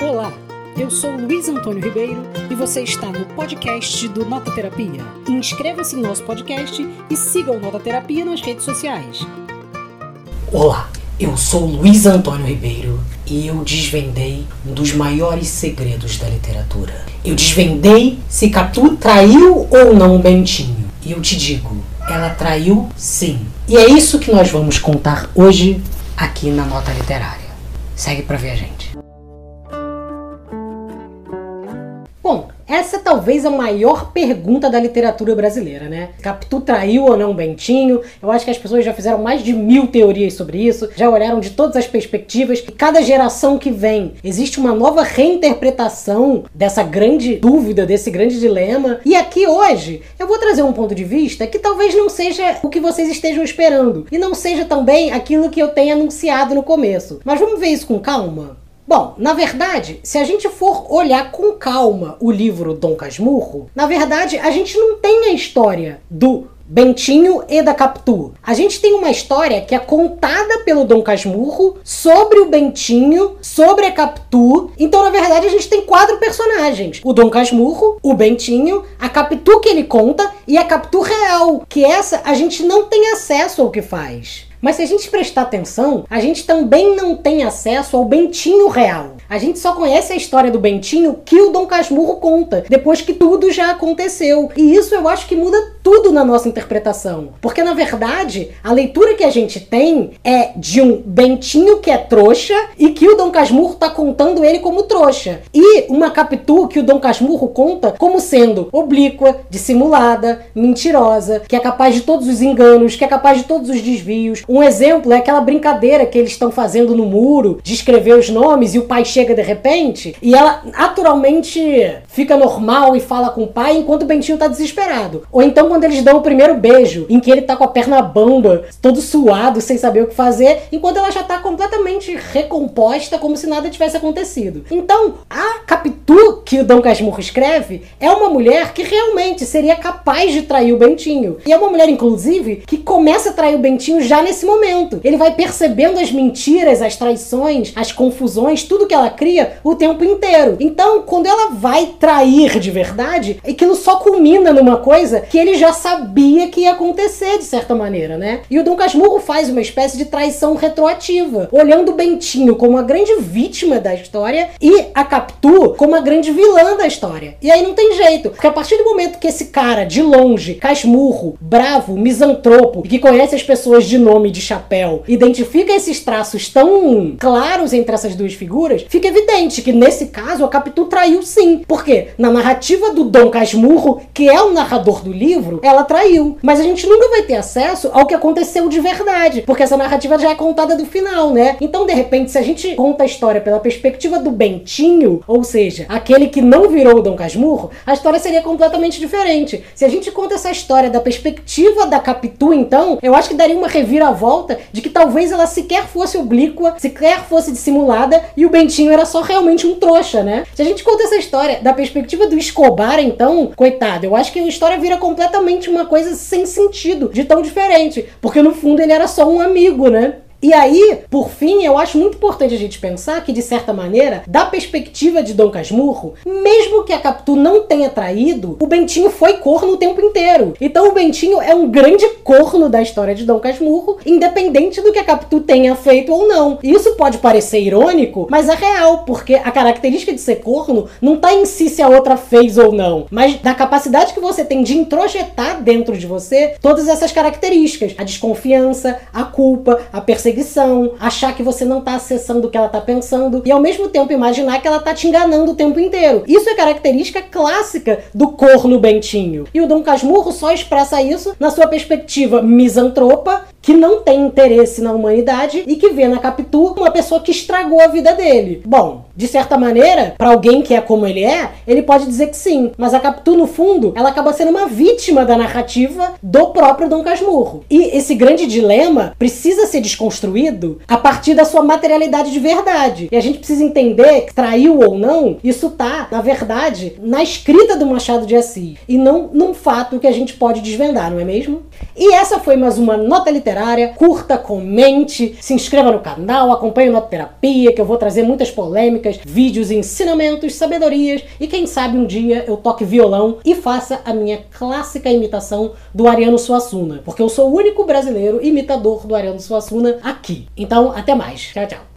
Olá, eu sou Luiz Antônio Ribeiro e você está no podcast do Nota Terapia. Inscreva-se no nosso podcast e siga o Nota Terapia nas redes sociais. Olá, eu sou Luiz Antônio Ribeiro e eu desvendei um dos maiores segredos da literatura. Eu desvendei se Catu traiu ou não o Bentinho. E eu te digo, ela traiu sim. E é isso que nós vamos contar hoje aqui na Nota Literária. Segue pra ver a gente. Essa talvez a maior pergunta da literatura brasileira, né? Capitu traiu ou não Bentinho? Eu acho que as pessoas já fizeram mais de mil teorias sobre isso, já olharam de todas as perspectivas. E cada geração que vem existe uma nova reinterpretação dessa grande dúvida, desse grande dilema. E aqui hoje eu vou trazer um ponto de vista que talvez não seja o que vocês estejam esperando e não seja também aquilo que eu tenho anunciado no começo. Mas vamos ver isso com calma. Bom, na verdade, se a gente for olhar com calma o livro Dom Casmurro, na verdade a gente não tem a história do Bentinho e da Capitu. A gente tem uma história que é contada pelo Dom Casmurro sobre o Bentinho, sobre a Capitu. Então, na verdade, a gente tem quatro personagens: o Dom Casmurro, o Bentinho, a Capitu que ele conta e a Capitu real, que essa a gente não tem acesso ao que faz. Mas se a gente prestar atenção, a gente também não tem acesso ao Bentinho real. A gente só conhece a história do Bentinho que o Dom Casmurro conta, depois que tudo já aconteceu. E isso eu acho que muda tudo na nossa interpretação. Porque na verdade, a leitura que a gente tem é de um Bentinho que é trouxa e que o Dom Casmurro tá contando ele como trouxa. E uma Capitu que o Dom Casmurro conta como sendo oblíqua, dissimulada, mentirosa, que é capaz de todos os enganos, que é capaz de todos os desvios, um exemplo é aquela brincadeira que eles estão fazendo no muro de escrever os nomes e o pai chega de repente e ela naturalmente fica normal e fala com o pai enquanto o Bentinho tá desesperado. Ou então quando eles dão o primeiro beijo, em que ele tá com a perna bamba, todo suado, sem saber o que fazer, enquanto ela já tá completamente recomposta, como se nada tivesse acontecido. Então, a Capitu que o Dom Casmurro escreve é uma mulher que realmente seria capaz de trair o Bentinho. E é uma mulher, inclusive, que começa a trair o Bentinho já nesse momento. Ele vai percebendo as mentiras, as traições, as confusões, tudo que ela cria o tempo inteiro. Então, quando ela vai trair de verdade, aquilo só culmina numa coisa que ele já sabia que ia acontecer de certa maneira, né? E o Dom Casmurro faz uma espécie de traição retroativa, olhando o Bentinho como a grande vítima da história e a Capitu como a grande vilã da história. E aí não tem jeito, porque a partir do momento que esse cara de longe, casmurro, bravo, misantropo, que conhece as pessoas de nome de chapéu identifica esses traços tão claros entre essas duas figuras, fica evidente que nesse caso a Capitu traiu sim. Porque na narrativa do Dom Casmurro, que é o narrador do livro, ela traiu. Mas a gente nunca vai ter acesso ao que aconteceu de verdade, porque essa narrativa já é contada do final, né? Então, de repente, se a gente conta a história pela perspectiva do Bentinho, ou seja, aquele que não virou o Dom Casmurro, a história seria completamente diferente. Se a gente conta essa história da perspectiva da Capitu, então, eu acho que daria uma reviravolta volta de que talvez ela sequer fosse oblíqua, sequer fosse dissimulada e o Bentinho era só realmente um trouxa, né? Se a gente conta essa história da perspectiva do Escobar, então, coitado, eu acho que a história vira completamente uma coisa sem sentido, de tão diferente, porque no fundo ele era só um amigo, né? E aí, por fim, eu acho muito importante a gente pensar que, de certa maneira, da perspectiva de Dom Casmurro, mesmo que a Capitu não tenha traído, o Bentinho foi corno o tempo inteiro. Então o Bentinho é um grande corno da história de Dom Casmurro, independente do que a Capitu tenha feito ou não. Isso pode parecer irônico, mas é real, porque a característica de ser corno não tá em si se a outra fez ou não, mas da capacidade que você tem de introjetar dentro de você todas essas características: a desconfiança, a culpa, a perseguição perseguição, achar que você não tá acessando o que ela tá pensando e ao mesmo tempo imaginar que ela tá te enganando o tempo inteiro. Isso é característica clássica do corno Bentinho. E o Dom Casmurro só expressa isso na sua perspectiva misantropa que não tem interesse na humanidade e que vê na Capitu uma pessoa que estragou a vida dele. Bom, de certa maneira, para alguém que é como ele é, ele pode dizer que sim, mas a Capitu no fundo, ela acaba sendo uma vítima da narrativa do próprio Dom Casmurro. E esse grande dilema precisa ser desconstruído a partir da sua materialidade de verdade. E a gente precisa entender que traiu ou não, isso tá, na verdade, na escrita do Machado de Assis e não num fato que a gente pode desvendar, não é mesmo? E essa foi mais uma nota literária literária. Curta, comente, se inscreva no canal, acompanhe o Nota Terapia, que eu vou trazer muitas polêmicas, vídeos, ensinamentos, sabedorias e quem sabe um dia eu toque violão e faça a minha clássica imitação do Ariano Suassuna, porque eu sou o único brasileiro imitador do Ariano Suassuna aqui. Então, até mais. Tchau, tchau.